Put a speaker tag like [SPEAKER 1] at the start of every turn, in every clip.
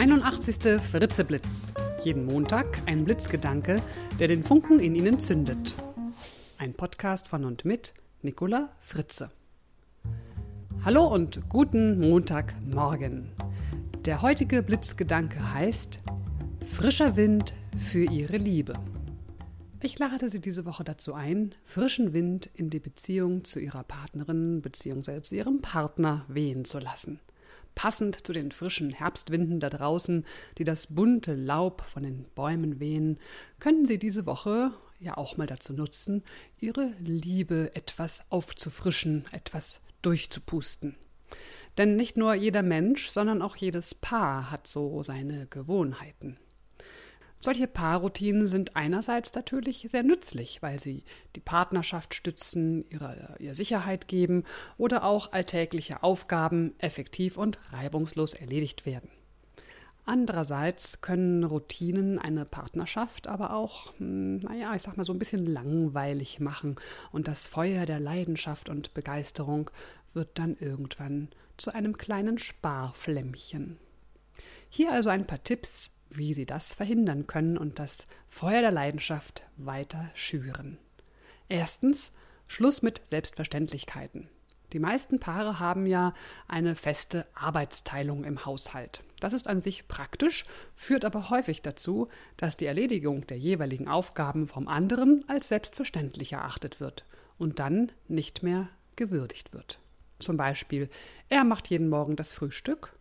[SPEAKER 1] 81. Fritzeblitz. Jeden Montag ein Blitzgedanke, der den Funken in Ihnen zündet. Ein Podcast von und mit Nicola Fritze. Hallo und guten Montagmorgen. Der heutige Blitzgedanke heißt Frischer Wind für Ihre Liebe. Ich lade Sie diese Woche dazu ein, frischen Wind in die Beziehung zu Ihrer Partnerin bzw. Ihrem Partner wehen zu lassen passend zu den frischen Herbstwinden da draußen, die das bunte Laub von den Bäumen wehen, können Sie diese Woche ja auch mal dazu nutzen, Ihre Liebe etwas aufzufrischen, etwas durchzupusten. Denn nicht nur jeder Mensch, sondern auch jedes Paar hat so seine Gewohnheiten. Solche Paarroutinen sind einerseits natürlich sehr nützlich, weil sie die Partnerschaft stützen, ihre, ihr Sicherheit geben oder auch alltägliche Aufgaben effektiv und reibungslos erledigt werden. Andererseits können Routinen eine Partnerschaft aber auch, hm, naja, ich sag mal so ein bisschen langweilig machen und das Feuer der Leidenschaft und Begeisterung wird dann irgendwann zu einem kleinen Sparflämmchen. Hier also ein paar Tipps, wie sie das verhindern können und das Feuer der Leidenschaft weiter schüren. Erstens Schluss mit Selbstverständlichkeiten. Die meisten Paare haben ja eine feste Arbeitsteilung im Haushalt. Das ist an sich praktisch, führt aber häufig dazu, dass die Erledigung der jeweiligen Aufgaben vom anderen als selbstverständlich erachtet wird und dann nicht mehr gewürdigt wird. Zum Beispiel, er macht jeden Morgen das Frühstück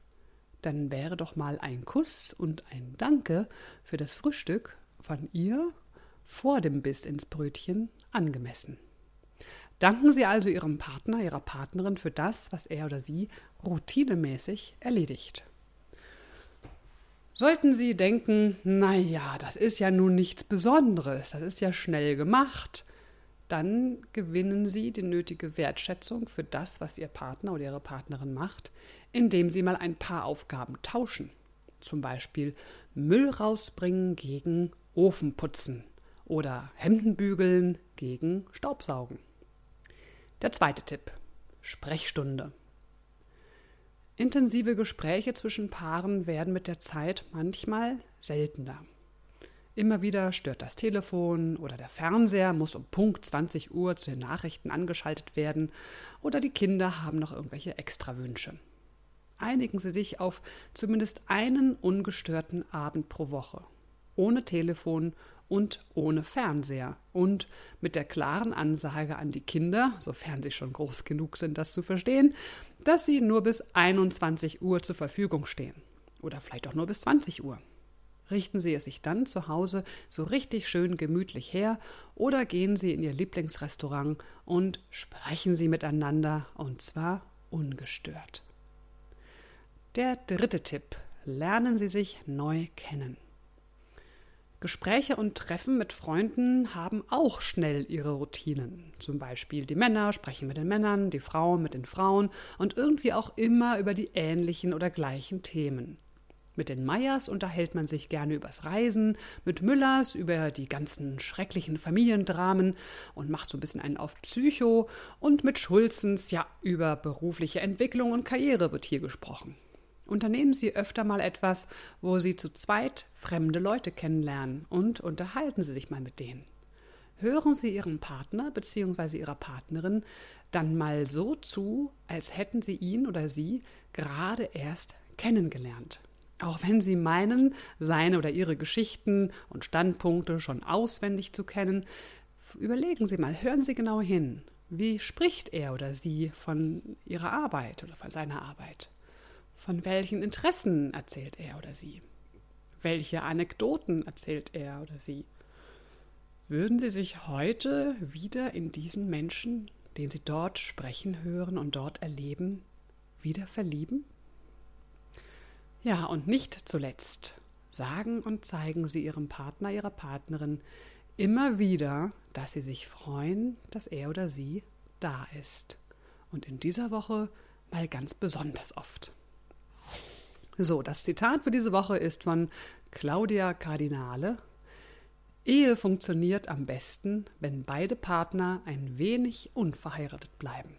[SPEAKER 1] dann wäre doch mal ein Kuss und ein Danke für das Frühstück von ihr vor dem Biss ins Brötchen angemessen. Danken Sie also Ihrem Partner, Ihrer Partnerin für das, was er oder sie routinemäßig erledigt. Sollten Sie denken, naja, das ist ja nun nichts Besonderes, das ist ja schnell gemacht, dann gewinnen Sie die nötige Wertschätzung für das, was Ihr Partner oder Ihre Partnerin macht, indem Sie mal ein paar Aufgaben tauschen. Zum Beispiel Müll rausbringen gegen Ofenputzen oder Hemden bügeln gegen Staubsaugen. Der zweite Tipp. Sprechstunde. Intensive Gespräche zwischen Paaren werden mit der Zeit manchmal seltener. Immer wieder stört das Telefon oder der Fernseher muss um Punkt 20 Uhr zu den Nachrichten angeschaltet werden oder die Kinder haben noch irgendwelche Extrawünsche. Einigen Sie sich auf zumindest einen ungestörten Abend pro Woche. Ohne Telefon und ohne Fernseher und mit der klaren Ansage an die Kinder, sofern sie schon groß genug sind, das zu verstehen, dass sie nur bis 21 Uhr zur Verfügung stehen. Oder vielleicht auch nur bis 20 Uhr richten Sie es sich dann zu Hause so richtig schön gemütlich her oder gehen Sie in Ihr Lieblingsrestaurant und sprechen Sie miteinander und zwar ungestört. Der dritte Tipp. Lernen Sie sich neu kennen. Gespräche und Treffen mit Freunden haben auch schnell ihre Routinen. Zum Beispiel die Männer sprechen mit den Männern, die Frauen mit den Frauen und irgendwie auch immer über die ähnlichen oder gleichen Themen. Mit den Meyers unterhält man sich gerne übers Reisen, mit Müllers über die ganzen schrecklichen Familiendramen und macht so ein bisschen einen auf Psycho und mit Schulzens, ja, über berufliche Entwicklung und Karriere wird hier gesprochen. Unternehmen Sie öfter mal etwas, wo Sie zu zweit fremde Leute kennenlernen und unterhalten Sie sich mal mit denen. Hören Sie Ihrem Partner bzw. Ihrer Partnerin dann mal so zu, als hätten Sie ihn oder sie gerade erst kennengelernt. Auch wenn Sie meinen, seine oder ihre Geschichten und Standpunkte schon auswendig zu kennen, überlegen Sie mal, hören Sie genau hin. Wie spricht er oder sie von ihrer Arbeit oder von seiner Arbeit? Von welchen Interessen erzählt er oder sie? Welche Anekdoten erzählt er oder sie? Würden Sie sich heute wieder in diesen Menschen, den Sie dort sprechen hören und dort erleben, wieder verlieben? Ja, und nicht zuletzt sagen und zeigen Sie Ihrem Partner, Ihrer Partnerin immer wieder, dass Sie sich freuen, dass er oder sie da ist. Und in dieser Woche mal ganz besonders oft. So, das Zitat für diese Woche ist von Claudia Cardinale. Ehe funktioniert am besten, wenn beide Partner ein wenig unverheiratet bleiben.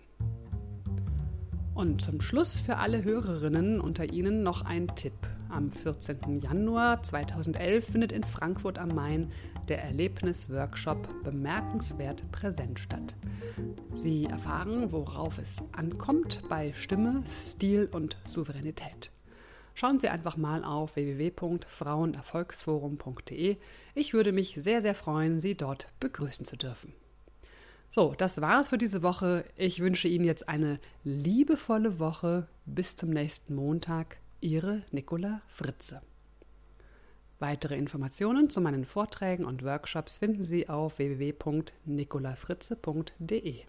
[SPEAKER 1] Und zum Schluss für alle Hörerinnen unter Ihnen noch ein Tipp. Am 14. Januar 2011 findet in Frankfurt am Main der Erlebnisworkshop Bemerkenswert präsent statt. Sie erfahren, worauf es ankommt bei Stimme, Stil und Souveränität. Schauen Sie einfach mal auf www.frauenerfolgsforum.de. Ich würde mich sehr, sehr freuen, Sie dort begrüßen zu dürfen. So, das war's für diese Woche. Ich wünsche Ihnen jetzt eine liebevolle Woche. Bis zum nächsten Montag. Ihre Nicola Fritze. Weitere Informationen zu meinen Vorträgen und Workshops finden Sie auf www.nicolafritze.de.